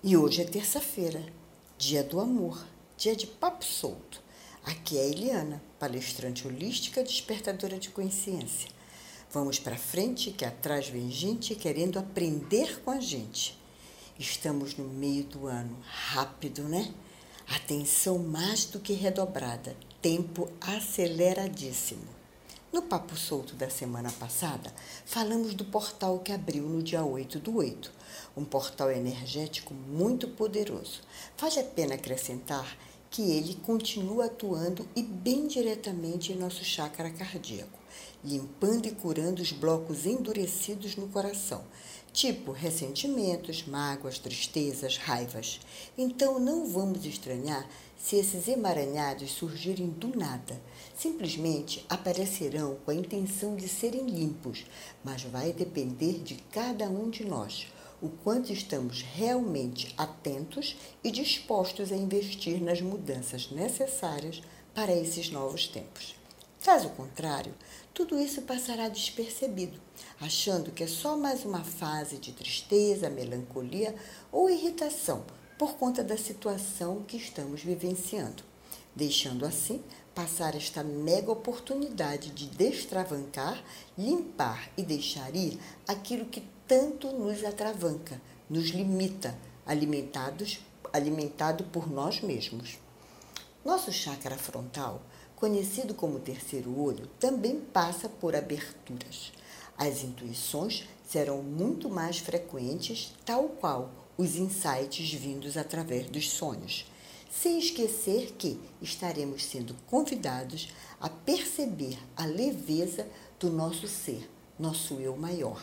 E hoje é terça-feira, dia do amor, dia de papo solto. Aqui é a Eliana, palestrante holística despertadora de consciência. Vamos para frente que atrás vem gente querendo aprender com a gente. Estamos no meio do ano, rápido, né? Atenção mais do que redobrada, tempo aceleradíssimo. No Papo Solto da semana passada, falamos do portal que abriu no dia 8 do 8, um portal energético muito poderoso. Vale a pena acrescentar que ele continua atuando e bem diretamente em nosso chakra cardíaco, limpando e curando os blocos endurecidos no coração, tipo ressentimentos, mágoas, tristezas, raivas. Então não vamos estranhar se esses emaranhados surgirem do nada. Simplesmente aparecerão com a intenção de serem limpos, mas vai depender de cada um de nós o quanto estamos realmente atentos e dispostos a investir nas mudanças necessárias para esses novos tempos. Caso contrário, tudo isso passará despercebido, achando que é só mais uma fase de tristeza, melancolia ou irritação por conta da situação que estamos vivenciando, deixando assim passar esta mega oportunidade de destravancar, limpar e deixar ir aquilo que tanto nos atravanca, nos limita, alimentados, alimentado por nós mesmos. Nosso chakra frontal, conhecido como terceiro olho, também passa por aberturas. As intuições serão muito mais frequentes, tal qual os insights vindos através dos sonhos, sem esquecer que estaremos sendo convidados a perceber a leveza do nosso ser, nosso eu maior,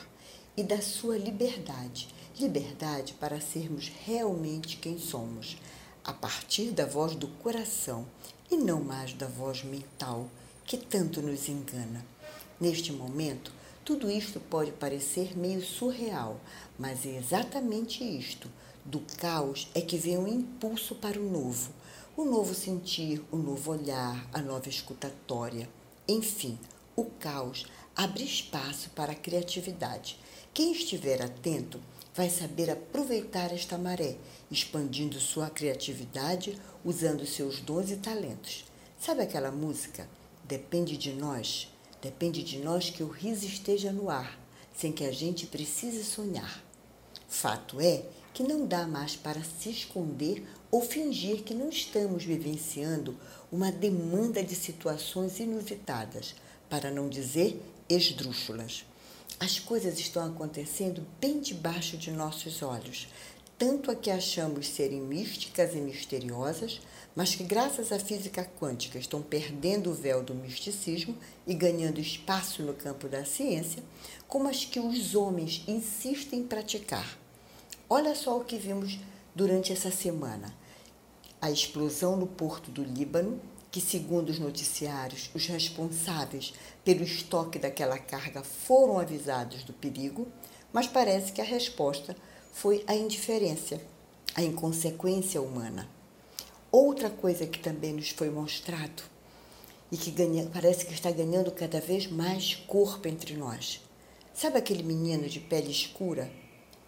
e da sua liberdade liberdade para sermos realmente quem somos, a partir da voz do coração e não mais da voz mental que tanto nos engana. Neste momento, tudo isto pode parecer meio surreal, mas é exatamente isto. Do caos é que vem o um impulso para o novo, o novo sentir, o novo olhar, a nova escutatória. Enfim, o caos abre espaço para a criatividade. Quem estiver atento vai saber aproveitar esta maré, expandindo sua criatividade, usando seus dons e talentos. Sabe aquela música? Depende de nós Depende de nós que o riso esteja no ar, sem que a gente precise sonhar. Fato é que não dá mais para se esconder ou fingir que não estamos vivenciando uma demanda de situações inusitadas, para não dizer esdrúxulas. As coisas estão acontecendo bem debaixo de nossos olhos, tanto a que achamos serem místicas e misteriosas, mas que, graças à física quântica, estão perdendo o véu do misticismo e ganhando espaço no campo da ciência, como as que os homens insistem em praticar. Olha só o que vimos durante essa semana: a explosão no porto do Líbano, que, segundo os noticiários, os responsáveis pelo estoque daquela carga foram avisados do perigo, mas parece que a resposta foi a indiferença, a inconsequência humana. Outra coisa que também nos foi mostrado e que ganha, parece que está ganhando cada vez mais corpo entre nós. Sabe aquele menino de pele escura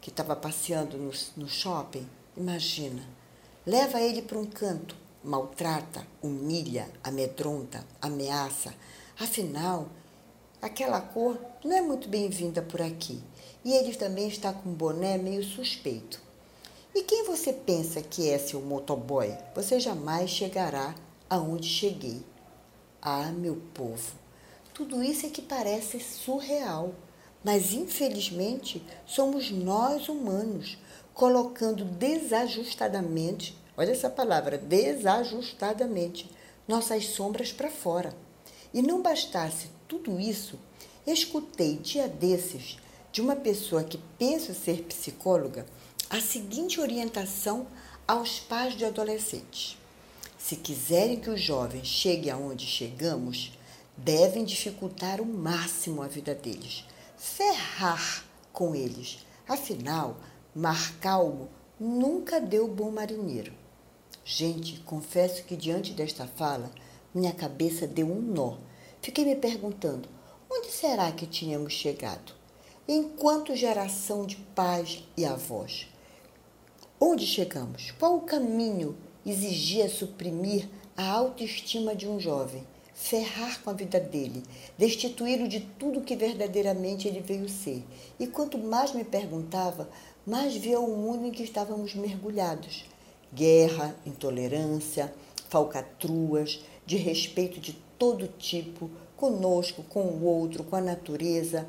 que estava passeando no, no shopping? Imagina. Leva ele para um canto, maltrata, humilha, amedronta, ameaça. Afinal, aquela cor não é muito bem-vinda por aqui. E ele também está com um boné meio suspeito. E quem você pensa que é seu motoboy? Você jamais chegará aonde cheguei. Ah, meu povo, tudo isso é que parece surreal, mas infelizmente somos nós humanos colocando desajustadamente, olha essa palavra, desajustadamente, nossas sombras para fora. E não bastasse tudo isso, escutei dia desses de uma pessoa que pensa ser psicóloga a seguinte orientação aos pais de adolescentes: se quiserem que os jovens cheguem aonde chegamos, devem dificultar o máximo a vida deles, ferrar com eles. Afinal, mar calmo nunca deu bom marinheiro. Gente, confesso que diante desta fala, minha cabeça deu um nó. Fiquei me perguntando: onde será que tínhamos chegado? enquanto geração de pais e avós. Onde chegamos? Qual o caminho exigia suprimir a autoestima de um jovem, ferrar com a vida dele, destituí-lo de tudo que verdadeiramente ele veio ser? E quanto mais me perguntava, mais via o mundo em que estávamos mergulhados. Guerra, intolerância, falcatruas, de respeito de todo tipo, conosco, com o outro, com a natureza.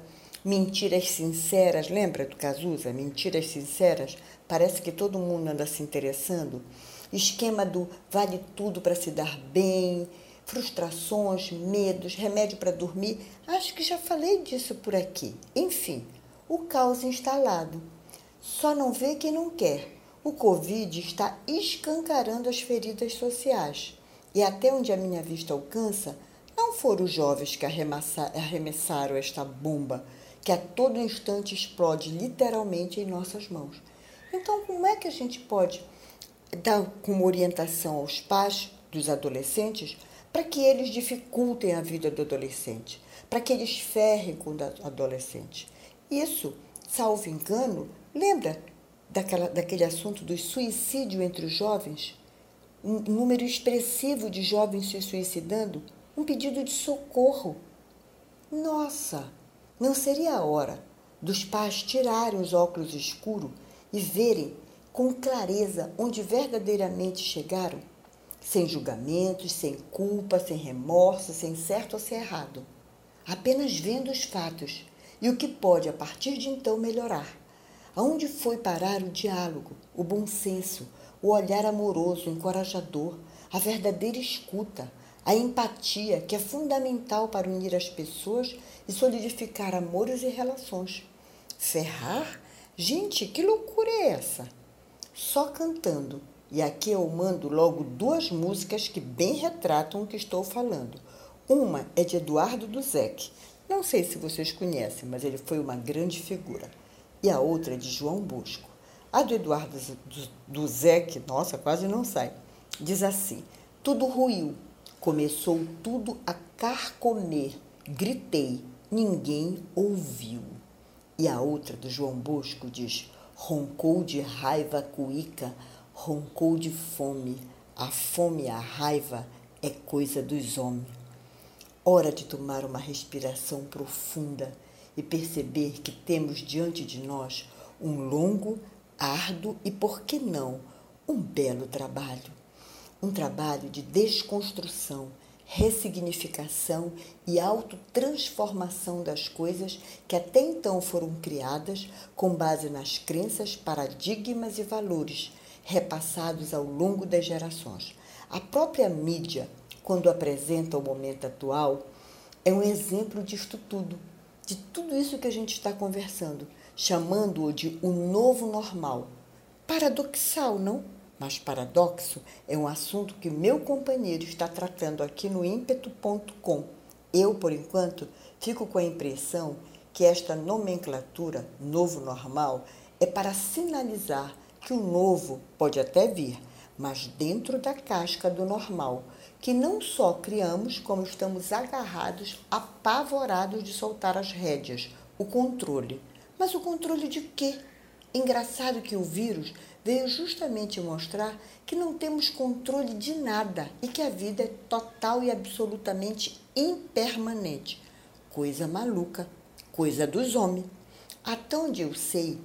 Mentiras sinceras, lembra do Cazuza? Mentiras sinceras? Parece que todo mundo anda se interessando. Esquema do vale tudo para se dar bem, frustrações, medos, remédio para dormir. Acho que já falei disso por aqui. Enfim, o caos instalado. Só não vê quem não quer. O Covid está escancarando as feridas sociais. E até onde a minha vista alcança, não foram os jovens que arremessaram esta bomba que a todo instante explode literalmente em nossas mãos. Então, como é que a gente pode dar como orientação aos pais dos adolescentes para que eles dificultem a vida do adolescente, para que eles ferrem com o adolescente? Isso, salvo engano, lembra daquela, daquele assunto do suicídio entre os jovens? Um número expressivo de jovens se suicidando, um pedido de socorro. Nossa, não seria a hora dos pais tirarem os óculos escuros e verem com clareza onde verdadeiramente chegaram, sem julgamentos, sem culpa, sem remorso, sem certo ou sem errado, apenas vendo os fatos e o que pode a partir de então melhorar. Aonde foi parar o diálogo, o bom senso, o olhar amoroso, encorajador, a verdadeira escuta, a empatia, que é fundamental para unir as pessoas e solidificar amores e relações. Ferrar? Gente, que loucura é essa? Só cantando. E aqui eu mando logo duas músicas que bem retratam o que estou falando. Uma é de Eduardo Duzek. Não sei se vocês conhecem, mas ele foi uma grande figura. E a outra é de João Bosco. A do Eduardo Duzek, nossa, quase não sai. Diz assim: Tudo ruiu, começou tudo a carcomer. Gritei, ninguém ouviu. E a outra do João Bosco diz: roncou de raiva cuíca, roncou de fome. A fome e a raiva é coisa dos homens. Hora de tomar uma respiração profunda e perceber que temos diante de nós um longo, árduo e, por que não, um belo trabalho. Um trabalho de desconstrução ressignificação e autotransformação das coisas que até então foram criadas com base nas crenças, paradigmas e valores repassados ao longo das gerações. A própria mídia, quando apresenta o momento atual, é um exemplo disto tudo, de tudo isso que a gente está conversando, chamando-o de o novo normal. Paradoxal, não? Mas paradoxo é um assunto que meu companheiro está tratando aqui no ímpeto.com. Eu, por enquanto, fico com a impressão que esta nomenclatura, novo normal, é para sinalizar que o novo pode até vir, mas dentro da casca do normal, que não só criamos, como estamos agarrados, apavorados de soltar as rédeas, o controle. Mas o controle de quê? Engraçado que o vírus veio justamente mostrar que não temos controle de nada e que a vida é total e absolutamente impermanente. Coisa maluca, coisa dos homens. Até onde eu sei,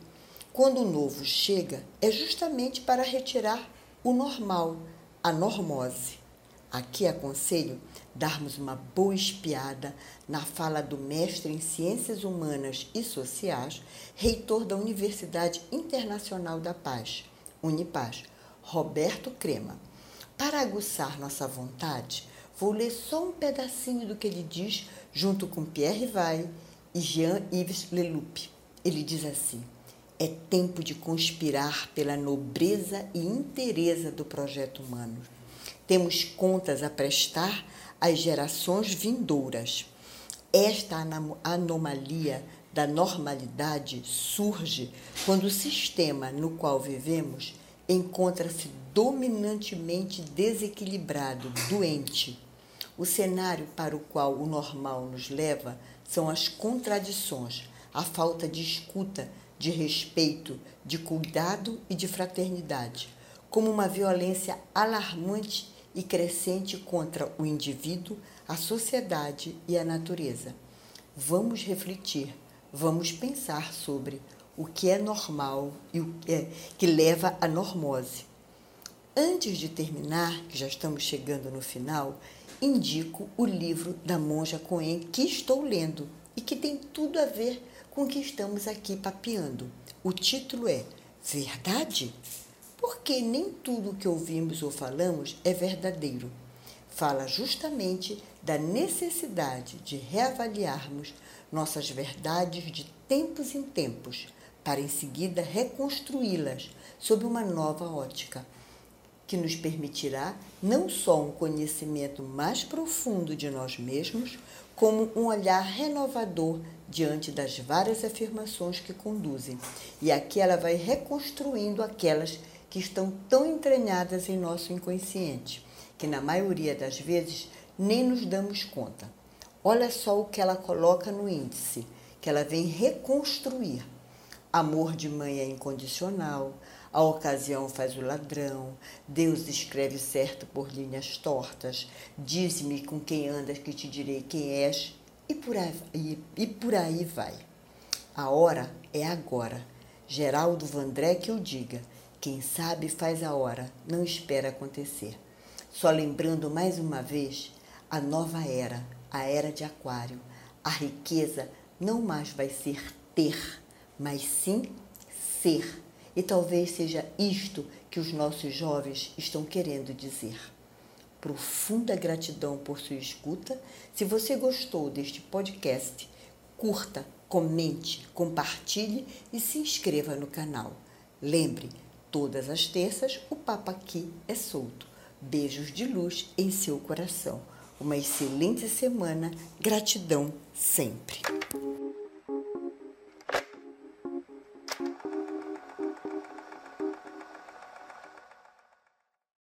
quando o novo chega, é justamente para retirar o normal, a normose. Aqui aconselho darmos uma boa espiada na fala do mestre em Ciências Humanas e Sociais, reitor da Universidade Internacional da Paz, Unipaz, Roberto Crema. Para aguçar nossa vontade, vou ler só um pedacinho do que ele diz junto com Pierre Rivaille e Jean-Yves Leloup. Ele diz assim: É tempo de conspirar pela nobreza e inteireza do projeto humano. Temos contas a prestar às gerações vindouras. Esta anomalia da normalidade surge quando o sistema no qual vivemos encontra-se dominantemente desequilibrado, doente. O cenário para o qual o normal nos leva são as contradições, a falta de escuta, de respeito, de cuidado e de fraternidade, como uma violência alarmante e crescente contra o indivíduo, a sociedade e a natureza. Vamos refletir, vamos pensar sobre o que é normal e o que, é, que leva à normose. Antes de terminar, que já estamos chegando no final, indico o livro da Monja Coen que estou lendo e que tem tudo a ver com o que estamos aqui papeando. O título é Verdade? Porque nem tudo que ouvimos ou falamos é verdadeiro. Fala justamente da necessidade de reavaliarmos nossas verdades de tempos em tempos, para em seguida reconstruí-las sob uma nova ótica que nos permitirá não só um conhecimento mais profundo de nós mesmos, como um olhar renovador diante das várias afirmações que conduzem. E aqui ela vai reconstruindo aquelas que estão tão entranhadas em nosso inconsciente, que na maioria das vezes nem nos damos conta. Olha só o que ela coloca no índice, que ela vem reconstruir. Amor de mãe é incondicional, a ocasião faz o ladrão, Deus escreve certo por linhas tortas, diz-me com quem andas que te direi quem és, e por aí, e por aí vai. A hora é agora. Geraldo Vandré que eu diga, quem sabe faz a hora, não espera acontecer. Só lembrando mais uma vez a nova era, a era de Aquário. A riqueza não mais vai ser ter, mas sim ser e talvez seja isto que os nossos jovens estão querendo dizer. Profunda gratidão por sua escuta. Se você gostou deste podcast, curta, comente, compartilhe e se inscreva no canal. Lembre, todas as terças o papo aqui é solto. Beijos de luz em seu coração. Uma excelente semana. Gratidão sempre.